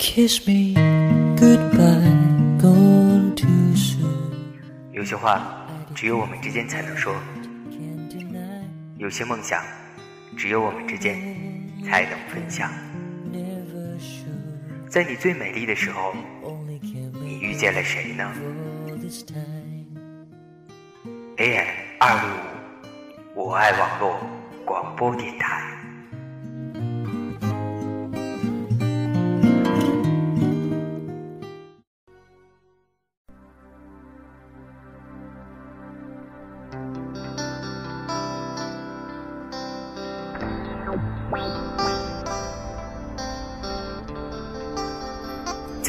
Kiss me goodbye, gone too soon. 有些话只有我们之间才能说，有些梦想只有我们之间才能分享。在你最美丽的时候，你遇见了谁呢？AM 二六五，我爱网络广播电台。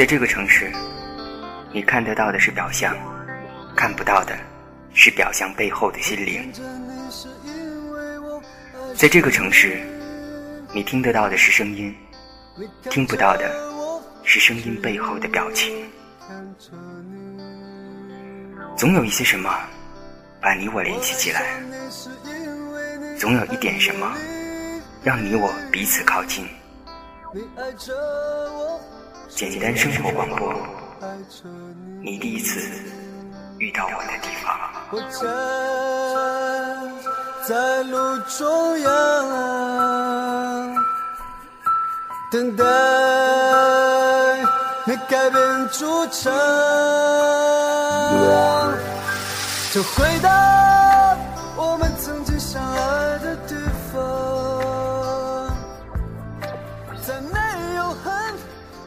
在这个城市，你看得到的是表象，看不到的是表象背后的心灵。在这个城市，你听得到的是声音，听不到的是声音背后的表情。总有一些什么把你我联系起来，总有一点什么让你我彼此靠近。你爱着我简单生活广播，你第一次遇到我的地方。我站在路中央，等待你改变主场，就回到我们曾经相爱的地方，再没有恨，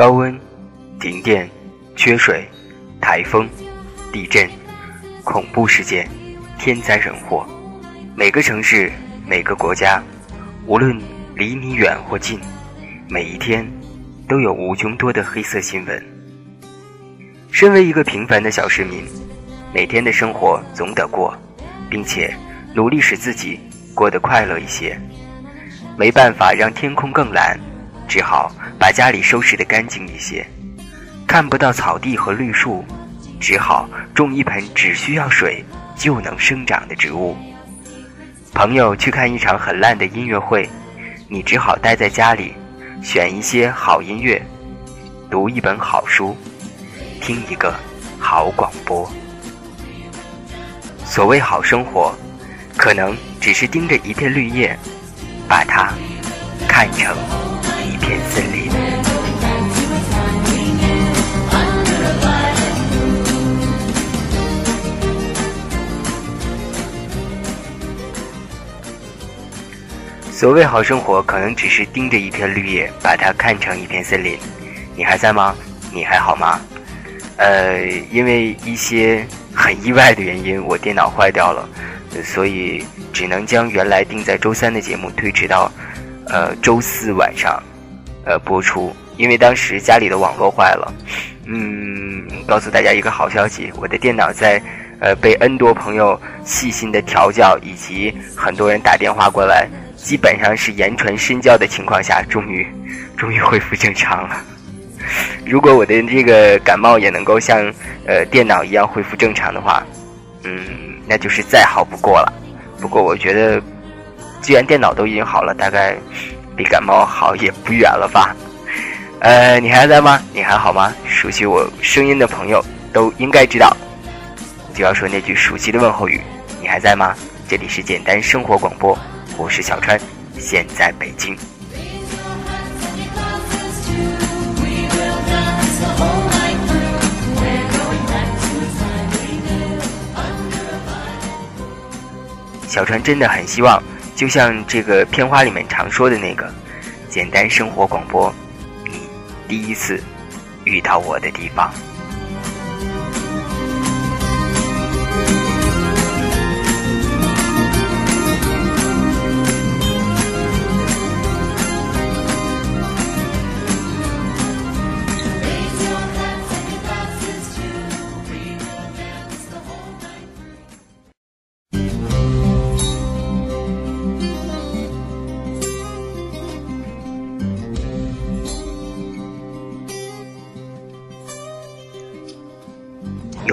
高温、停电、缺水、台风、地震、恐怖事件、天灾人祸，每个城市、每个国家，无论离你远或近，每一天都有无穷多的黑色新闻。身为一个平凡的小市民，每天的生活总得过，并且努力使自己过得快乐一些。没办法让天空更蓝，只好把家里收拾得干净一些。看不到草地和绿树，只好种一盆只需要水就能生长的植物。朋友去看一场很烂的音乐会，你只好待在家里，选一些好音乐，读一本好书，听一个好广播。所谓好生活，可能只是盯着一片绿叶，把它看成一片森林。所谓好生活，可能只是盯着一片绿叶，把它看成一片森林。你还在吗？你还好吗？呃，因为一些很意外的原因，我电脑坏掉了，所以只能将原来定在周三的节目推迟到呃周四晚上呃播出。因为当时家里的网络坏了，嗯，告诉大家一个好消息，我的电脑在呃被 N 多朋友细心的调教，以及很多人打电话过来，基本上是言传身教的情况下，终于终于恢复正常了。如果我的这个感冒也能够像呃电脑一样恢复正常的话，嗯，那就是再好不过了。不过我觉得，既然电脑都已经好了，大概离感冒好也不远了吧呃你还在吗？你还好吗？熟悉我声音的朋友都应该知道。就要说那句熟悉的问候语你还在吗？这里是简单生活广播我是小川现在北京。小川真的很希望就像这个片花里面常说的那个，简单生活广播，你第一次遇到我的地方。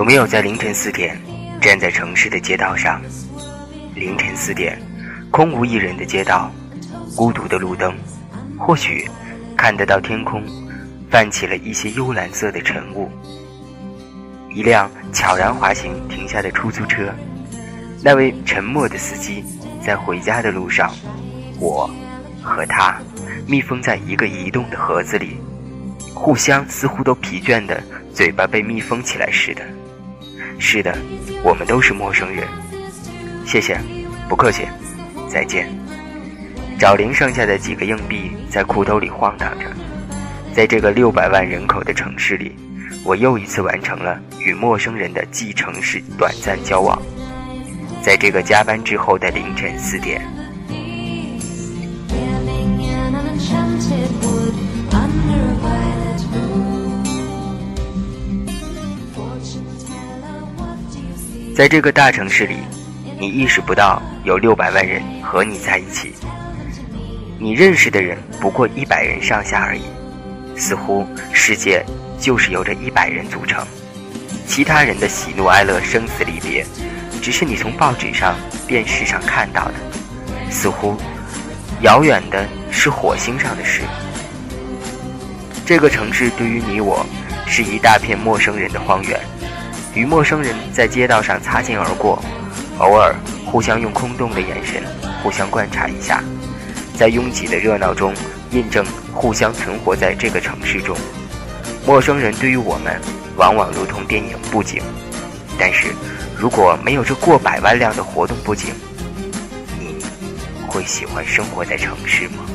没有在凌晨四点站在城市的街道上？凌晨四点，空无一人的街道，孤独的路灯，或许看得到天空泛起了一些幽蓝色的晨雾。一辆悄然滑行停下的出租车，那位沉默的司机在回家的路上，我和他密封在一个移动的盒子里，互相似乎都疲倦的嘴巴被密封起来似的。是的，我们都是陌生人。谢谢，不客气，再见。找零剩下的几个硬币在裤兜里晃荡着，在这个六百万人口的城市里，我又一次完成了与陌生人的既城市短暂交往。在这个加班之后的凌晨四点，在这个大城市里，你意识不到有六百万人和你在一起，你认识的人不过一百人上下而已，似乎世界就是由这一百人组成，其他人的喜怒哀乐、生死离别，只是你从报纸上、电视上看到的，似乎遥远的是火星上的事。这个城市对于你我，是一大片陌生人的荒原。与陌生人在街道上擦肩而过，偶尔互相用空洞的眼神互相观察一下，在拥挤的热闹中印证互相存活在这个城市中。陌生人对于我们往往如同电影布景，但是如果没有这过百万辆的活动布景，你会喜欢生活在城市吗？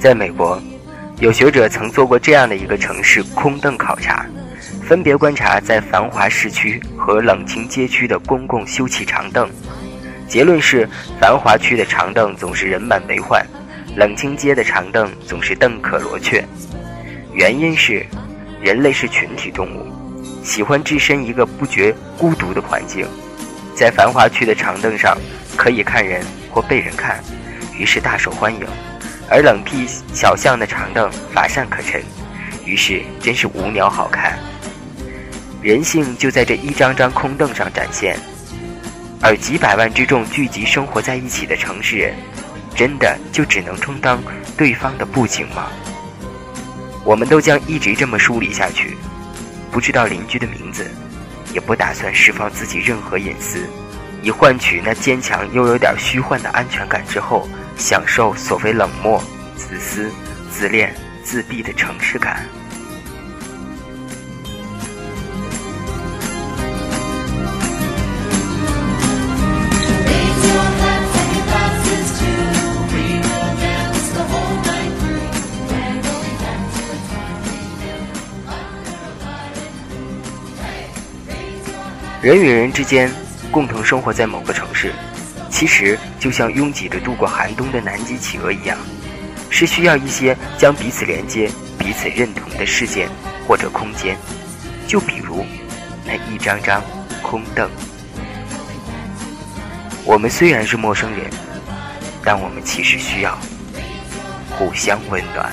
在美国，有学者曾做过这样的一个城市空凳考察，分别观察在繁华市区和冷清街区的公共休憩长凳。结论是，繁华区的长凳总是人满为患，冷清街的长凳总是凳可罗雀。原因是，人类是群体动物，喜欢置身一个不觉孤独的环境。在繁华区的长凳上，可以看人或被人看，于是大受欢迎。而冷僻小巷的长凳乏善可陈，于是真是无鸟好看。人性就在这一张张空凳上展现，而几百万之众聚集生活在一起的城市人，真的就只能充当对方的布景吗？我们都将一直这么梳理下去，不知道邻居的名字，也不打算释放自己任何隐私，以换取那坚强又有点虚幻的安全感之后。享受所谓冷漠、自私、自恋、自闭的城市感。人与人之间共同生活在某个城市。其实就像拥挤着度过寒冬的南极企鹅一样，是需要一些将彼此连接、彼此认同的事件或者空间。就比如那一张张空凳。我们虽然是陌生人，但我们其实需要互相温暖。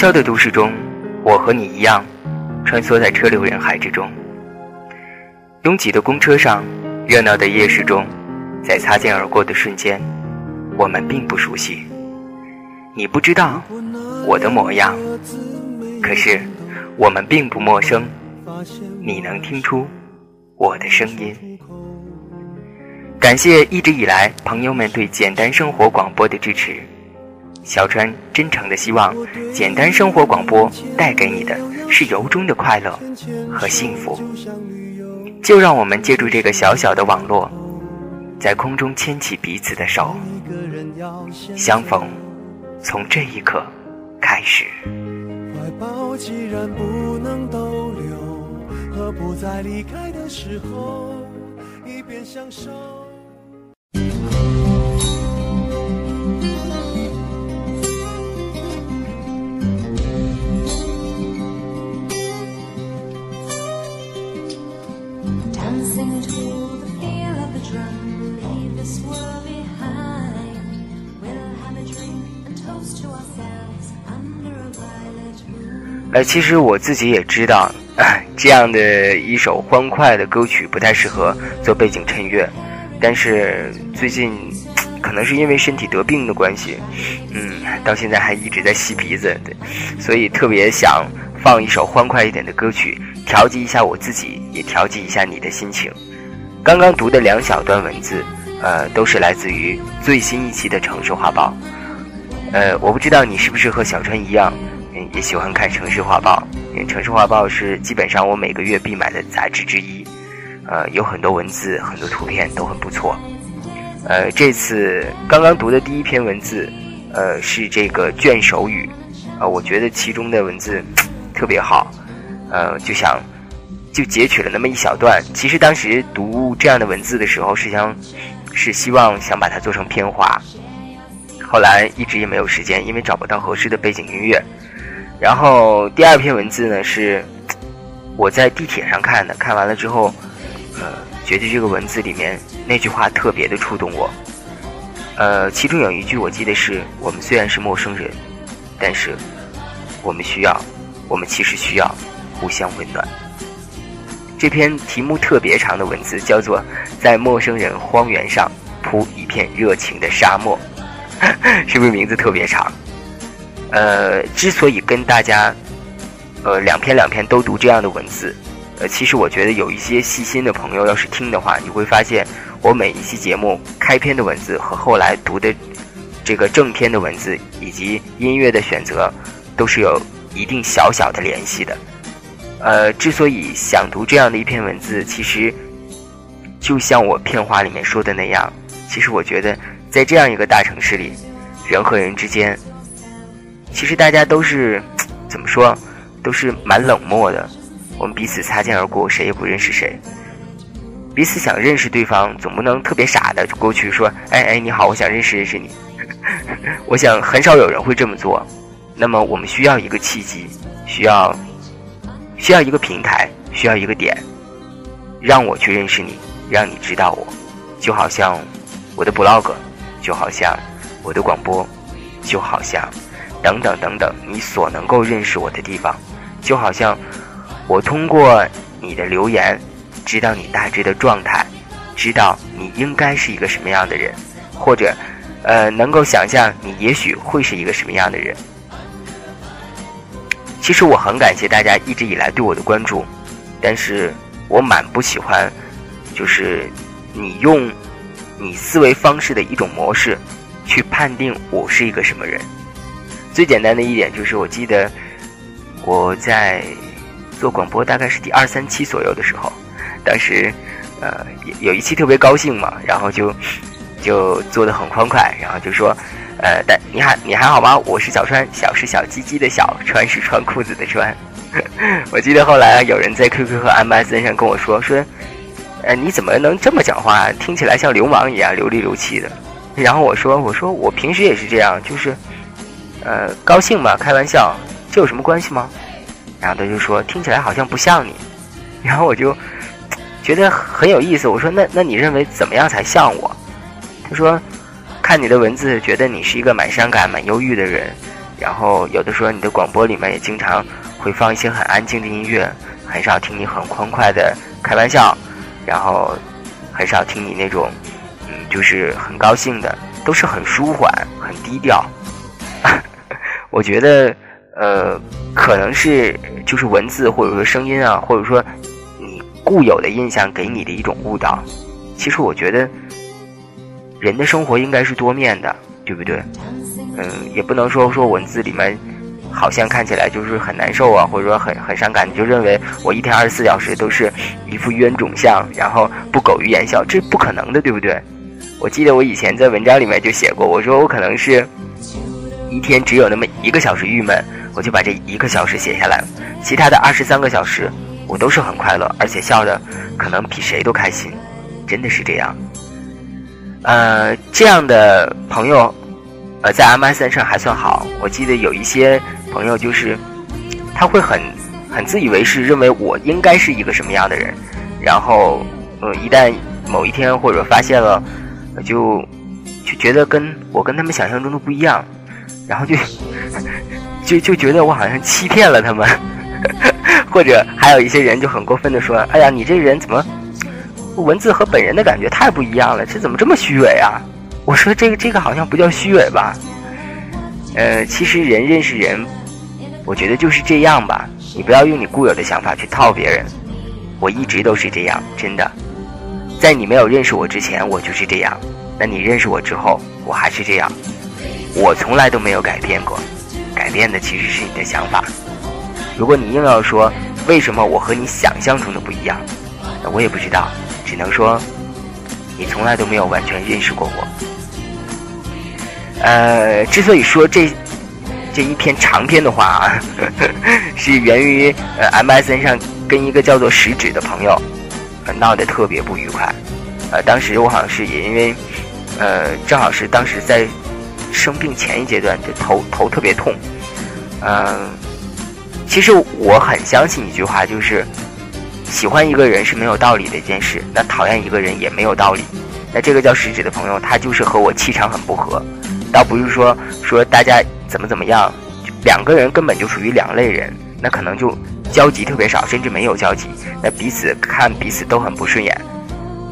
嚣的都市中，我和你一样，穿梭在车流人海之中。拥挤的公车上，热闹的夜市中，在擦肩而过的瞬间，我们并不熟悉。你不知道我的模样，可是我们并不陌生，你能听出我的声音。感谢一直以来朋友们对简单生活广播的支持。小川真诚的希望，简单生活广播带给你的是由衷的快乐和幸福。就让我们借助这个小小的网络，在空中牵起彼此的手，相逢从这一刻开始。怀抱既然不能逗留，何不在离开的时候一边享受？呃，其实我自己也知道，这样的一首欢快的歌曲不太适合做背景衬乐，但是最近可能是因为身体得病的关系，嗯，到现在还一直在吸鼻子，对，所以特别想放一首欢快一点的歌曲，调剂一下我自己，也调剂一下你的心情。刚刚读的两小段文字，呃，都是来自于最新一期的《城市画报》。呃，我不知道你是不是和小川一样，也喜欢看《城市画报》，因为《城市画报》是基本上我每个月必买的杂志之一。呃，有很多文字，很多图片都很不错。呃，这次刚刚读的第一篇文字，呃，是这个卷首语，啊、我觉得其中的文字特别好，呃，就想就截取了那么一小段。其实当时读这样的文字的时候，是想是希望想把它做成片花，后来一直也没有时间，因为找不到合适的背景音乐。然后第二篇文字呢是我在地铁上看的，看完了之后，呃，觉得这个文字里面那句话特别的触动我。呃，其中有一句我记得是我们虽然是陌生人，但是我们需要，我们其实需要互相温暖。这篇题目特别长的文字叫做“在陌生人荒原上铺一片热情的沙漠”，是不是名字特别长？呃，之所以跟大家，呃，两篇两篇都读这样的文字，呃，其实我觉得有一些细心的朋友要是听的话，你会发现我每一期节目开篇的文字和后来读的这个正篇的文字以及音乐的选择，都是有一定小小的联系的。呃，之所以想读这样的一篇文字，其实就像我片花里面说的那样，其实我觉得在这样一个大城市里，人和人之间，其实大家都是 怎么说，都是蛮冷漠的。我们彼此擦肩而过，谁也不认识谁。彼此想认识对方，总不能特别傻的就过去说：“哎哎，你好，我想认识认识你。”我想很少有人会这么做。那么我们需要一个契机，需要需要一个平台，需要一个点，让我去认识你，让你知道我，就好像我的 blog，就好像我的广播，就好像等等等等，你所能够认识我的地方，就好像我通过你的留言，知道你大致的状态，知道你应该是一个什么样的人，或者呃，能够想象你也许会是一个什么样的人。其实我很感谢大家一直以来对我的关注，但是我蛮不喜欢，就是你用你思维方式的一种模式去判定我是一个什么人。最简单的一点就是，我记得我在做广播大概是第二三期左右的时候，当时呃有一期特别高兴嘛，然后就就做的很欢快，然后就说。呃，但你还你还好吗？我是小川，小是小鸡鸡的小，川是穿裤子的穿。我记得后来有人在 QQ 和 MSN 上跟我说说，呃，你怎么能这么讲话？听起来像流氓一样流里流气的。然后我说我说我平时也是这样，就是，呃，高兴嘛，开玩笑，这有什么关系吗？然后他就说听起来好像不像你。然后我就觉得很有意思。我说那那你认为怎么样才像我？他说。看你的文字，觉得你是一个蛮伤感、蛮忧郁的人。然后有的时候你的广播里面也经常会放一些很安静的音乐，很少听你很欢快的开玩笑，然后很少听你那种，嗯，就是很高兴的，都是很舒缓、很低调。我觉得，呃，可能是就是文字或者说声音啊，或者说你固有的印象给你的一种误导。其实我觉得，人的生活应该是多面的，对不对？嗯，也不能说说文字里面好像看起来就是很难受啊，或者说很很伤感，你就认为我一天二十四小时都是一副冤种相，然后不苟于言笑，这不可能的，对不对？我记得我以前在文章里面就写过，我说我可能是一天只有那么一个小时郁闷，我就把这一个小时写下来，其他的二十三个小时我都是很快乐，而且笑的可能比谁都开心，真的是这样。呃，这样的朋友，呃，在 MSN 上还算好。我记得有一些朋友就是他会很很自以为是，认为我应该是一个什么样的人，然后呃，一旦某一天或者发现了。就就觉得跟我跟他们想象中的不一样，然后就 就就觉得我好像欺骗了他们，或者还有一些人就很过分的说：“哎呀，你这人怎么文字和本人的感觉太不一样了？这怎么这么虚伪啊？”我说：“这个这个好像不叫虚伪吧？呃，其实人认识人，我觉得就是这样吧。你不要用你固有的想法去套别人。我一直都是这样，真的。”在你没有认识我之前，我就是这样；那你认识我之后，我还是这样。我从来都没有改变过，改变的其实是你的想法。如果你硬要说为什么我和你想象中的不一样，我也不知道，只能说你从来都没有完全认识过我。呃，之所以说这这一篇长篇的话啊，是源于呃 MSN 上跟一个叫做食指的朋友。闹得特别不愉快，呃，当时我好像是也因为，呃，正好是当时在生病前一阶段，就头头特别痛，嗯，其实我很相信一句话，就是喜欢一个人是没有道理的一件事，那讨厌一个人也没有道理。那这个叫食指的朋友，他就是和我气场很不合，倒不是说说大家怎么怎么样，两个人根本就属于两类人，那可能就。交集特别少，甚至没有交集。那彼此看彼此都很不顺眼。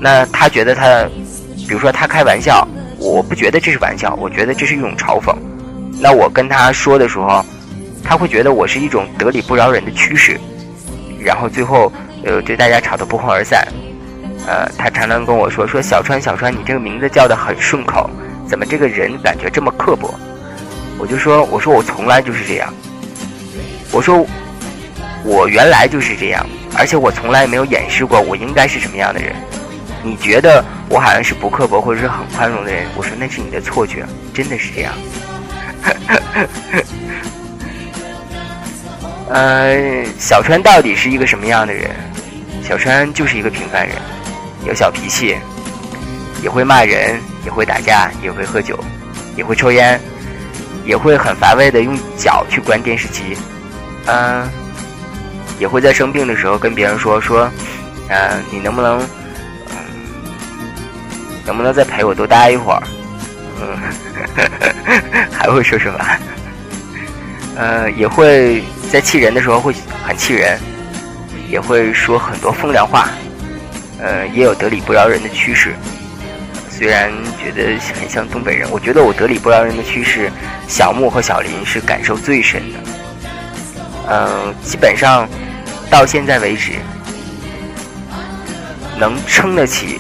那他觉得他，比如说他开玩笑，我不觉得这是玩笑，我觉得这是一种嘲讽。那我跟他说的时候，他会觉得我是一种得理不饶人的趋势。然后最后，呃，对大家吵得不欢而散。呃，他常常跟我说说小川小川，你这个名字叫的很顺口，怎么这个人感觉这么刻薄？我就说我说我从来就是这样。我说。我原来就是这样，而且我从来没有掩饰过我应该是什么样的人。你觉得我好像是不刻薄或者是很宽容的人？我说那是你的错觉，真的是这样。呃，小川到底是一个什么样的人？小川就是一个平凡人，有小脾气，也会骂人，也会打架，也会喝酒，也会抽烟，也会很乏味的用脚去关电视机，嗯。也会在生病的时候跟别人说说，呃，你能不能，能不能再陪我多待一会儿？嗯，还会说什么？呃，也会在气人的时候会很气人，也会说很多风凉话，呃，也有得理不饶人的趋势。虽然觉得很像东北人，我觉得我得理不饶人的趋势，小木和小林是感受最深的。嗯，基本上。到现在为止，能撑得起，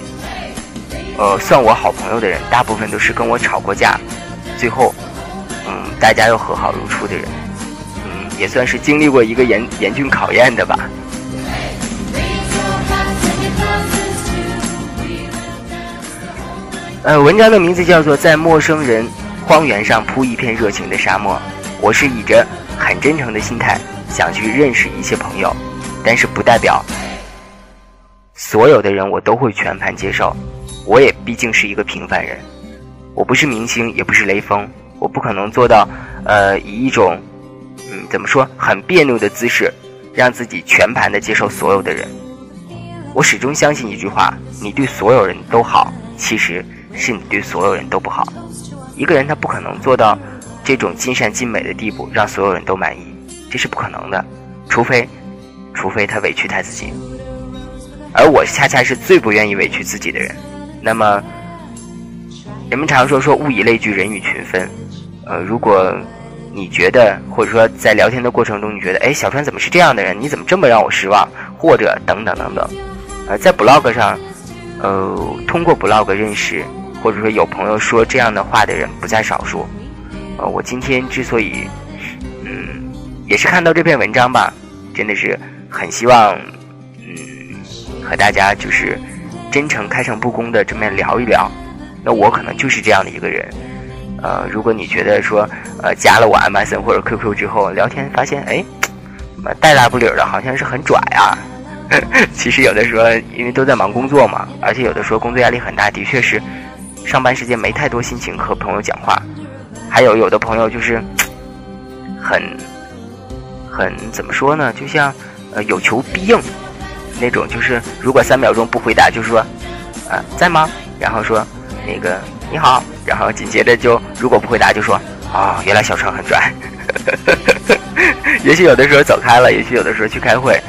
呃，算我好朋友的人，大部分都是跟我吵过架，最后，嗯，大家又和好如初的人，嗯，也算是经历过一个严严峻考验的吧。呃，文章的名字叫做《在陌生人荒原上铺一片热情的沙漠》，我是以着很真诚的心态想去认识一些朋友。但是不代表所有的人我都会全盘接受，我也毕竟是一个平凡人，我不是明星，也不是雷锋，我不可能做到，呃，以一种，嗯，怎么说，很别扭的姿势，让自己全盘的接受所有的人。我始终相信一句话：你对所有人都好，其实是你对所有人都不好。一个人他不可能做到这种尽善尽美的地步，让所有人都满意，这是不可能的，除非。除非他委屈他自己，而我恰恰是最不愿意委屈自己的人。那么，人们常说说物以类聚，人以群分。呃，如果你觉得，或者说在聊天的过程中，你觉得，哎，小川怎么是这样的人？你怎么这么让我失望？或者等等等等。呃，在 blog 上，呃，通过 blog 认识，或者说有朋友说这样的话的人不在少数。呃，我今天之所以，嗯，也是看到这篇文章吧，真的是很希望，嗯，和大家就是真诚、开诚布公的这么聊一聊。那我可能就是这样的一个人。呃，如果你觉得说，呃，加了我 MSN 或者 QQ 之后聊天，发现哎，怎么带拉不理儿的，好像是很拽啊。其实有的时候因为都在忙工作嘛，而且有的时候工作压力很大，的确是上班时间没太多心情和朋友讲话。还有有的朋友就是很很怎么说呢？就像呃有求必应那种，就是如果三秒钟不回答，就说啊在吗？然后说那个你好。然后紧接着就，如果不回答就说，哦，原来小川很拽。也许有的时候走开了，也许有的时候去开会。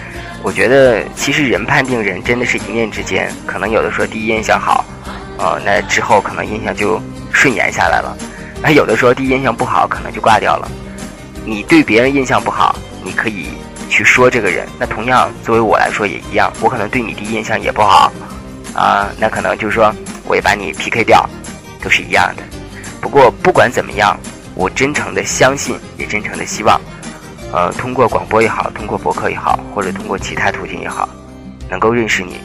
我觉得其实人判定人真的是一念之间，可能有的时候第一印象好，哦，那之后可能印象就顺延下来了。那有的时候第一印象不好，可能就挂掉了。你对别人印象不好，你可以去说这个人。那同样作为我来说也一样，我可能对你第一印象也不好，啊，那可能就是说我也把你 PK 掉。都是一样的，不过不管怎么样，我真诚的相信，也真诚的希望，呃，通过广播也好，通过博客也好，或者通过其他途径也好，能够认识你。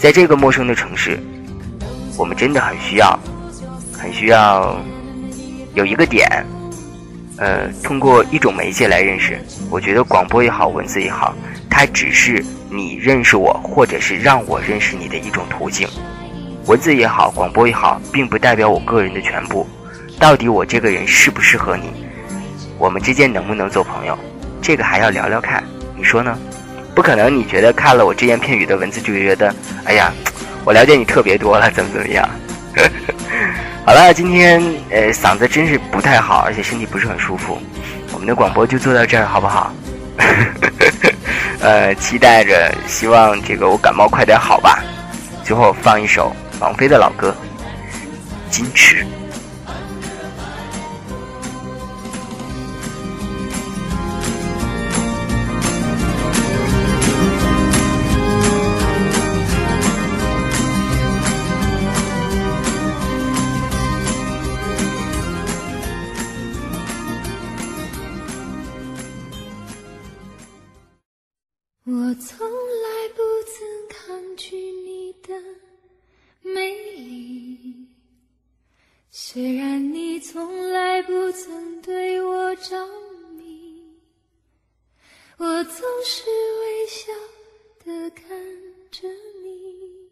在这个陌生的城市，我们真的很需要，很需要有一个点，呃，通过一种媒介来认识。我觉得广播也好，文字也好，它只是你认识我，或者是让我认识你的一种途径。文字也好，广播也好，并不代表我个人的全部。到底我这个人适不适合你？我们之间能不能做朋友？这个还要聊聊看，你说呢？不可能，你觉得看了我只言片语的文字就觉得，哎呀，我了解你特别多了，怎么怎么样？好了，今天呃嗓子真是不太好，而且身体不是很舒服。我们的广播就做到这儿，好不好？呃，期待着，希望这个我感冒快点好吧。最后放一首。王菲的老歌《矜持》。我总是微笑的看着你，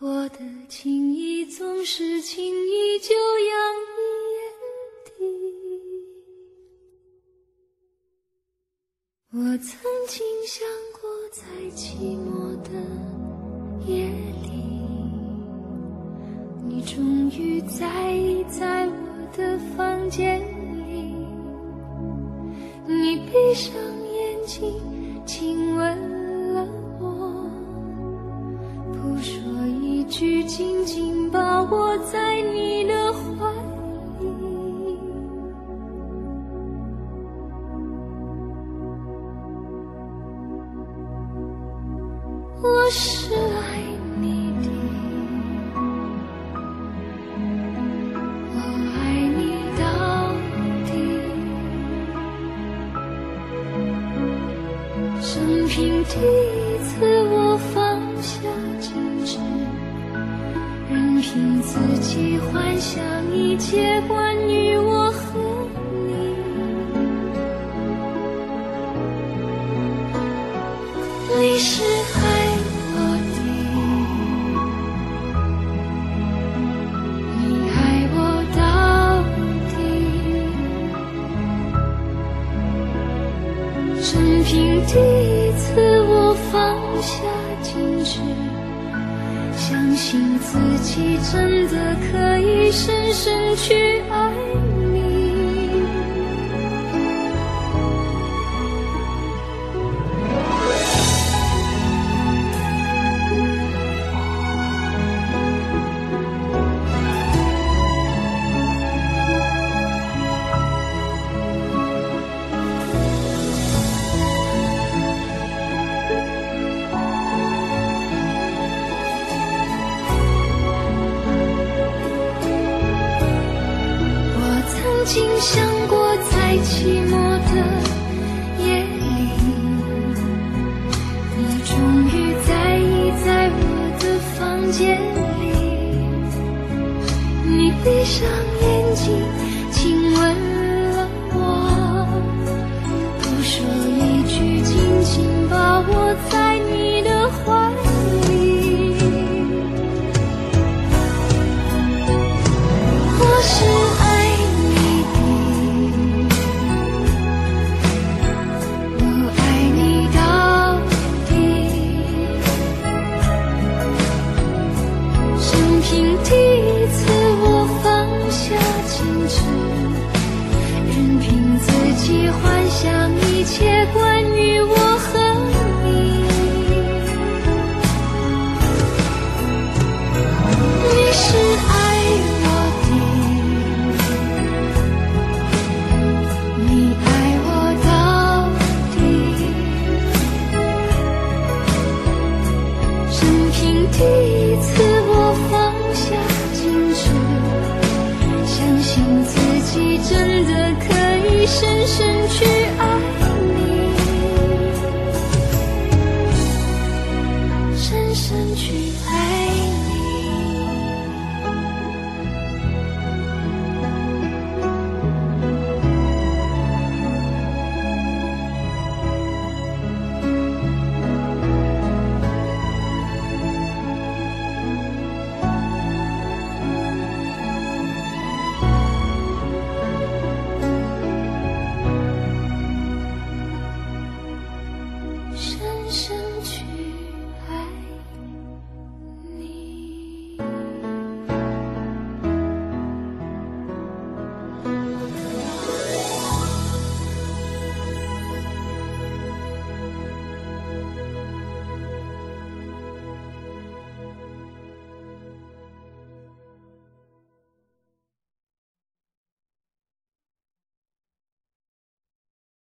我的情意总是轻易就洋溢眼底。我曾经想过，在寂寞的夜里。你终于在意在我的房间里，你闭上我在你的怀里。我是爱你的。我爱你到底，生平第一次我放下矜持，凭自己幻想一切关于我和自己真的可以深深去